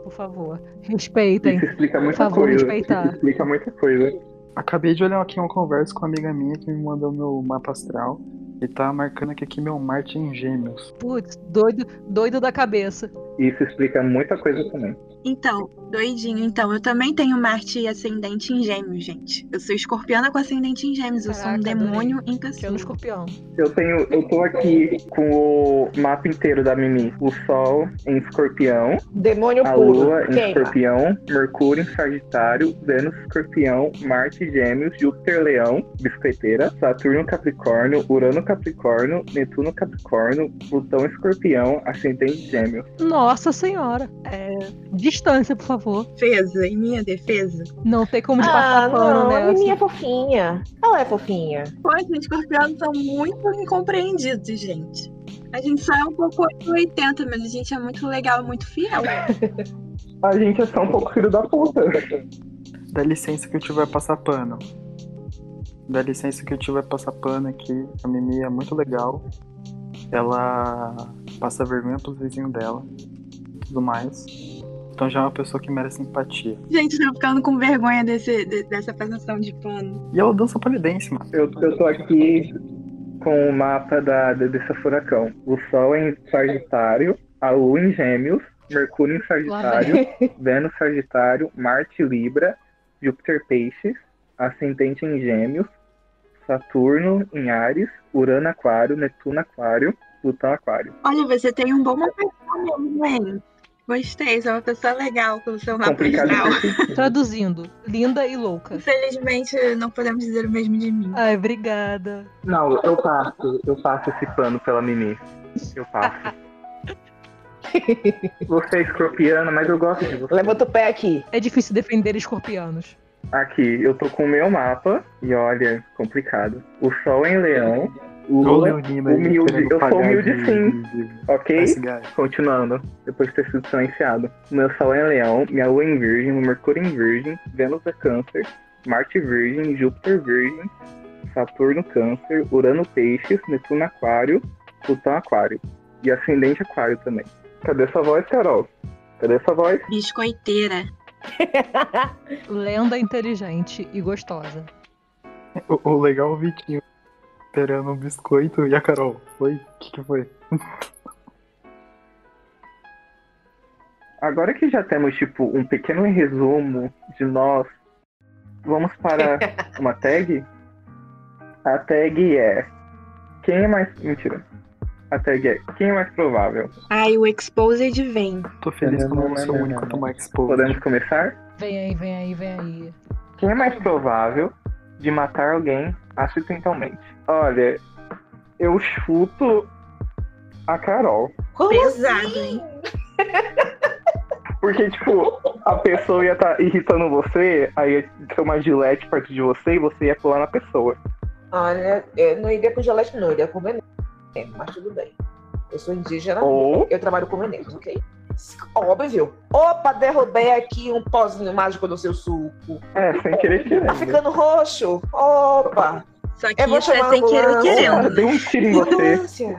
Speaker 1: Por favor, respeitem.
Speaker 3: Isso explica muita
Speaker 1: favor,
Speaker 3: coisa.
Speaker 1: respeitar.
Speaker 3: Isso explica muita coisa.
Speaker 2: Acabei de olhar aqui uma conversa com uma amiga minha que me mandou meu mapa astral. E tá marcando aqui que meu Marte é em gêmeos.
Speaker 1: Putz, doido, doido da cabeça.
Speaker 3: Isso explica muita coisa também.
Speaker 4: Então, doidinho. Então, eu também tenho Marte e ascendente em gêmeos, gente. Eu sou escorpiana com ascendente em gêmeos. eu sou um
Speaker 1: Caraca, adorei.
Speaker 4: demônio em pessoa.
Speaker 1: no escorpião.
Speaker 3: Eu tenho. Eu tô aqui com o mapa inteiro da Mimi. O Sol em escorpião,
Speaker 5: Demônio
Speaker 3: a
Speaker 5: puro.
Speaker 3: Lua em
Speaker 5: Queima.
Speaker 3: escorpião, Mercúrio em Sagitário, Vênus escorpião, Marte gêmeos, Júpiter leão, biscoiteira, Saturno capricórnio, Urano capricórnio, Netuno capricórnio, Plutão escorpião, ascendente gêmeos.
Speaker 1: Nossa senhora. É, distância, por favor.
Speaker 4: Defesa, em minha defesa.
Speaker 1: Não tem como te
Speaker 5: Ah,
Speaker 1: passar pano
Speaker 5: não, a
Speaker 1: nessa.
Speaker 5: Mimi é fofinha. Ela é fofinha.
Speaker 4: Pois, os escorpianos são muito incompreendidos, gente. A gente só é um pouco 880, mas a gente é muito legal, muito fiel.
Speaker 3: A gente é só um pouco filho da puta.
Speaker 2: Dá licença que eu tiver passar pano. Dá licença que eu tiver passar pano aqui. A Mimi é muito legal. Ela passa vergonha pros vizinhos dela. Tudo mais. Então já é uma pessoa que merece simpatia.
Speaker 4: Gente, tô ficando com vergonha desse, de- dessa passação de pano.
Speaker 2: E ela dança polidense, mano.
Speaker 3: Eu, eu tô aqui com o mapa da, dessa furacão. O Sol em Sagitário, a Lua em Gêmeos, Mercúrio em Sagitário, Vênus Sagitário, Marte Libra, Júpiter Peixes, Ascendente em Gêmeos, Saturno em Ares, Urano Aquário, Netuno Aquário, Plutão Aquário.
Speaker 4: Olha, você tem um bom mapa mesmo, hein? Gostei, você é uma pessoa legal pelo seu mapa
Speaker 3: decidir.
Speaker 1: Traduzindo, linda e louca.
Speaker 4: Infelizmente, não podemos dizer o mesmo de mim.
Speaker 1: Ai, obrigada.
Speaker 3: Não, eu passo, eu passo esse pano pela Mimi. Eu passo. Você é escorpiana, mas eu gosto de você.
Speaker 5: Levanta o pé aqui.
Speaker 1: É difícil defender escorpianos.
Speaker 3: Aqui, eu tô com o meu mapa e olha, complicado. O Sol em Leão,
Speaker 2: Aí,
Speaker 3: humilde. Eu sou humilde,
Speaker 2: de-
Speaker 3: sim.
Speaker 2: de- de-
Speaker 3: ok? Continuando, depois de ter sido silenciado. Meu Sol é Leão, minha Lua em Virgem, meu Mercúrio em Virgem, Vênus é Câncer, Marte Virgem, Júpiter Virgem, Saturno Câncer, Urano Peixes, Netuno Aquário, Plutão Aquário. E ascendente aquário também. Cadê sua voz, Carol? Cadê sua voz?
Speaker 4: Biscoiteira.
Speaker 1: Lenda inteligente e gostosa.
Speaker 2: O, o legal é o Vitinho esperando um biscoito e a Carol. Foi? O que, que foi?
Speaker 3: Agora que já temos, tipo, um pequeno resumo de nós, vamos para uma tag? A tag é. Quem é mais. Mentira. A tag é. Quem é mais provável?
Speaker 4: Ai, o Exposed vem.
Speaker 2: Tô feliz que eu não
Speaker 3: Não,
Speaker 2: sou o único a tomar exposed.
Speaker 3: Podemos começar?
Speaker 1: Vem aí, vem aí, vem aí.
Speaker 3: Quem é mais provável de matar alguém acidentalmente? Olha, eu chuto a Carol.
Speaker 5: Como
Speaker 4: Pesado,
Speaker 5: assim?
Speaker 4: hein?
Speaker 3: Porque, tipo, a pessoa ia estar irritando você, aí ia ter uma gilete perto de você e você ia pular na pessoa.
Speaker 5: Olha, eu não iria com gelete, não, eu iria com veneno, mas tudo bem. Eu sou indígena,
Speaker 3: Ou
Speaker 5: eu trabalho com veneno, ok? Óbvio. Opa, derrubei aqui um pozinho mágico do seu suco.
Speaker 3: É, sem querer
Speaker 5: Tá
Speaker 3: querendo.
Speaker 5: ficando roxo. Opa.
Speaker 4: Só que
Speaker 5: Eu vou
Speaker 4: é
Speaker 5: chamar
Speaker 4: sem
Speaker 5: a
Speaker 4: querer querendo.
Speaker 3: Deu um tiro em você.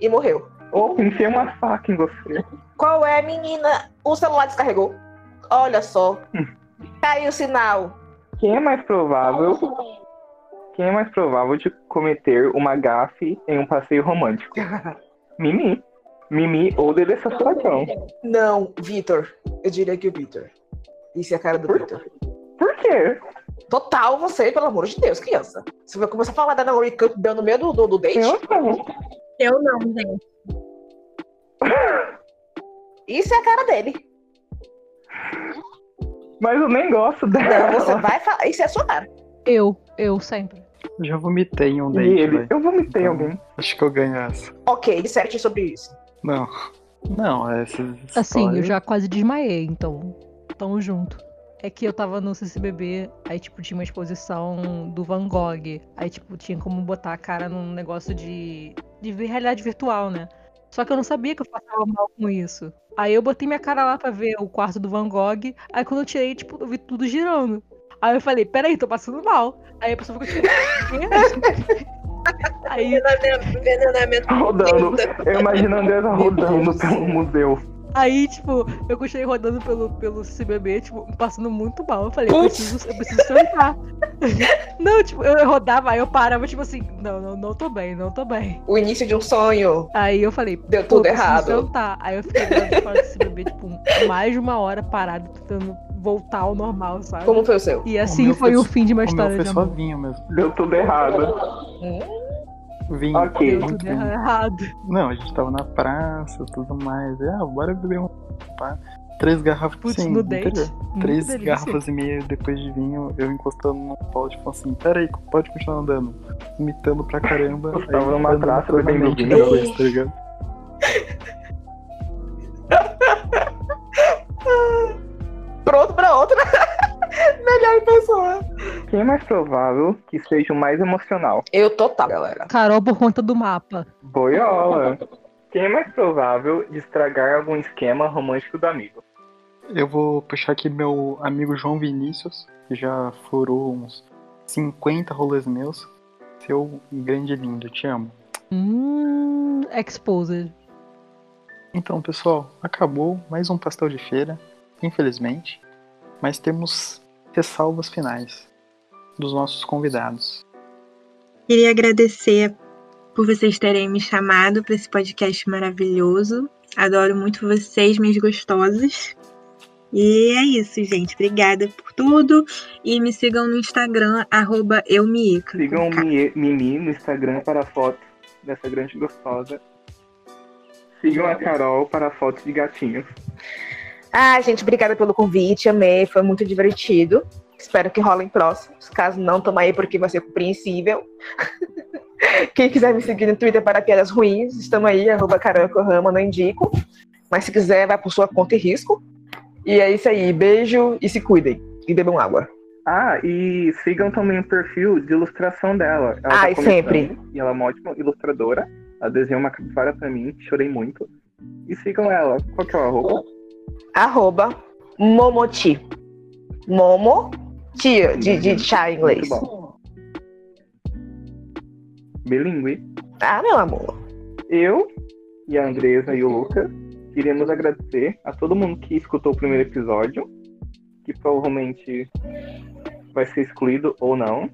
Speaker 5: E morreu.
Speaker 3: Ou enfiei uma faca em você.
Speaker 5: Qual é, menina? O celular descarregou. Olha só. Caiu o sinal.
Speaker 3: Quem é mais provável? Quem é mais provável de cometer uma gafe em um passeio romântico? Mimi. Mimi ou Delícia Furacão.
Speaker 5: Não, Vitor. Eu diria que o Vitor. Isso é a cara do Vitor.
Speaker 3: Por quê?
Speaker 5: Total, você, pelo amor de Deus, criança. Você vai começar a falar da Naomi Campbell no meio do, do, do date?
Speaker 3: Eu não.
Speaker 4: Eu não, gente.
Speaker 5: Isso é a cara dele.
Speaker 3: Mas eu nem gosto
Speaker 5: Não,
Speaker 3: dela.
Speaker 5: você vai falar. Isso é a sua cara.
Speaker 1: Eu, eu sempre.
Speaker 2: Eu já vomitei em um
Speaker 3: E
Speaker 2: date,
Speaker 3: ele, eu vomitei
Speaker 2: Então,
Speaker 3: alguém.
Speaker 2: Acho que eu ganho essa.
Speaker 5: Ok, disserte sobre isso.
Speaker 2: Não. Não, essas
Speaker 1: Assim, eu já quase desmaiei, então. Tamo junto. É que eu tava no CCBB, aí, tipo, tinha uma exposição do Van Gogh. Aí, tipo, tinha como botar a cara num negócio de, de realidade virtual, né? Só que eu não sabia que eu passava mal com isso. Aí eu botei minha cara lá pra ver o quarto do Van Gogh. Aí quando eu tirei, tipo, eu vi tudo girando. Aí eu falei, peraí, tô passando mal. Aí a pessoa ficou tipo? Aí,
Speaker 4: Envenenamento.
Speaker 3: Rodando. Eu imagino a Andressa rodando pelo museu.
Speaker 1: Aí, tipo, eu continuei rodando pelo, pelo CCBB, tipo, passando muito mal. Eu falei, eu preciso, eu preciso sentar. não, tipo, eu rodava, aí eu parava, tipo assim, não, não, não tô bem, não tô bem.
Speaker 5: O início de um sonho
Speaker 1: Aí eu falei,
Speaker 5: deu tudo
Speaker 1: eu preciso
Speaker 5: errado.
Speaker 1: sentar. Aí eu fiquei fora do CCBB, tipo, mais de uma hora parado, tentando voltar ao normal, sabe?
Speaker 5: Como foi o seu?
Speaker 1: E assim
Speaker 2: meu
Speaker 1: foi
Speaker 2: foi-
Speaker 1: o fim de uma
Speaker 2: O meu
Speaker 1: história
Speaker 2: foi
Speaker 1: de amor.
Speaker 2: vinho mesmo.
Speaker 3: Deu tudo errado.
Speaker 2: Vinho.
Speaker 3: Ok.
Speaker 1: Tudo errado.
Speaker 2: Não, a gente tava na praça, tudo mais. E, ah, bora beber um. pá. Três garrafas
Speaker 1: Putz,
Speaker 2: sim,
Speaker 1: no date.
Speaker 2: Três
Speaker 1: delícia.
Speaker 2: garrafas e meia depois de vinho, eu encostando no pau, tipo assim, peraí, pode continuar andando. Vomitando pra caramba.
Speaker 3: Eu tava numa praça bebendo vinho.
Speaker 2: depois, tá ligado?
Speaker 5: Pronto pra outra. Melhor pessoa.
Speaker 3: Quem é mais provável que seja o mais emocional?
Speaker 5: Eu total, galera.
Speaker 1: Carol por conta do mapa.
Speaker 3: Boiola. Quem é mais provável de estragar algum esquema romântico do amigo?
Speaker 2: Eu vou puxar aqui meu amigo João Vinícius, que já furou uns 50 rolês meus. Seu grande lindo, te amo.
Speaker 1: Hum, exposed.
Speaker 2: Então, pessoal, acabou mais um pastel de feira, infelizmente, mas temos ressalvas finais dos nossos convidados.
Speaker 4: Queria agradecer por vocês terem me chamado para esse podcast maravilhoso. Adoro muito vocês, minhas gostosas. E é isso, gente. Obrigada por tudo. E me sigam no Instagram, arroba eumiica.
Speaker 3: Sigam Mimi no Instagram para fotos dessa grande gostosa. Sigam a Carol para fotos de gatinhos.
Speaker 5: Ah, gente, obrigada pelo convite. Amei, foi muito divertido. Espero que rolem próximos. Caso não, tamo aí porque vai ser compreensível. Quem quiser me seguir no Twitter para piadas ruins, estamos aí, arroba Rama, não indico. Mas se quiser, vai por sua conta e risco. E é isso aí. Beijo e se cuidem. E bebam água.
Speaker 3: Ah, e sigam também o perfil de ilustração dela. Ela
Speaker 5: Ai,
Speaker 3: começando,
Speaker 5: sempre.
Speaker 3: E ela é uma ótima ilustradora. Ela desenhou uma capivara pra mim, chorei muito. E sigam ela. Qual que é o arroba?
Speaker 5: Arroba Momoti. Momo, tia, de, de chá em inglês.
Speaker 3: Bilingue.
Speaker 5: Ah, meu amor.
Speaker 3: Eu e a Andresa e o Lucas. Queríamos agradecer a todo mundo que escutou o primeiro episódio, que provavelmente vai ser excluído ou não.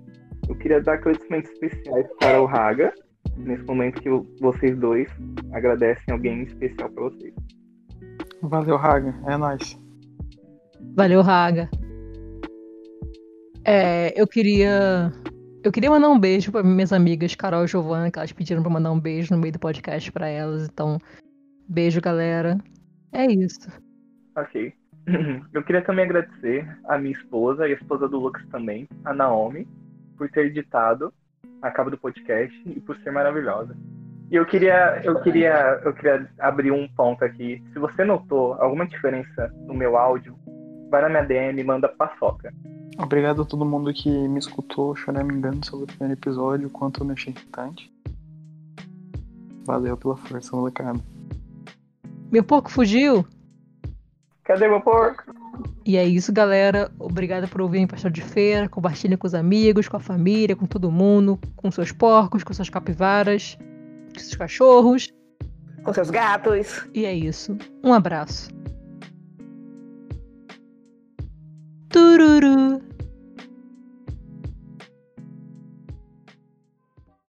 Speaker 3: Eu queria dar agradecimentos especiais para o Raga, nesse momento que vocês dois agradecem alguém especial para vocês.
Speaker 2: Valeu, Raga. É nóis.
Speaker 1: Valeu, Raga. É, eu queria. Eu queria mandar um beijo para minhas amigas Carol e Giovana, que elas pediram para mandar um beijo no meio do podcast para elas. Então, beijo, galera. É isso.
Speaker 3: Ok. Eu queria também agradecer a minha esposa e a esposa do Lucas também, a Naomi, por ter editado a cabo do podcast e por ser maravilhosa. E eu queria, eu queria, eu queria abrir um ponto aqui. Se você notou alguma diferença no meu áudio, vai na minha DM e manda paçoca.
Speaker 2: Obrigado a todo mundo que me escutou choramingando sobre o primeiro episódio, quanto eu me achei irritante. Valeu pela força, molecada.
Speaker 1: Meu porco fugiu?
Speaker 3: Cadê meu porco?
Speaker 1: E é isso, galera. Obrigada por ouvirem Pastor de Feira. Compartilhem com os amigos, com a família, com todo mundo, com seus porcos, com suas capivaras, com seus cachorros.
Speaker 5: Com seus gatos.
Speaker 1: E é isso. Um abraço. Tururu.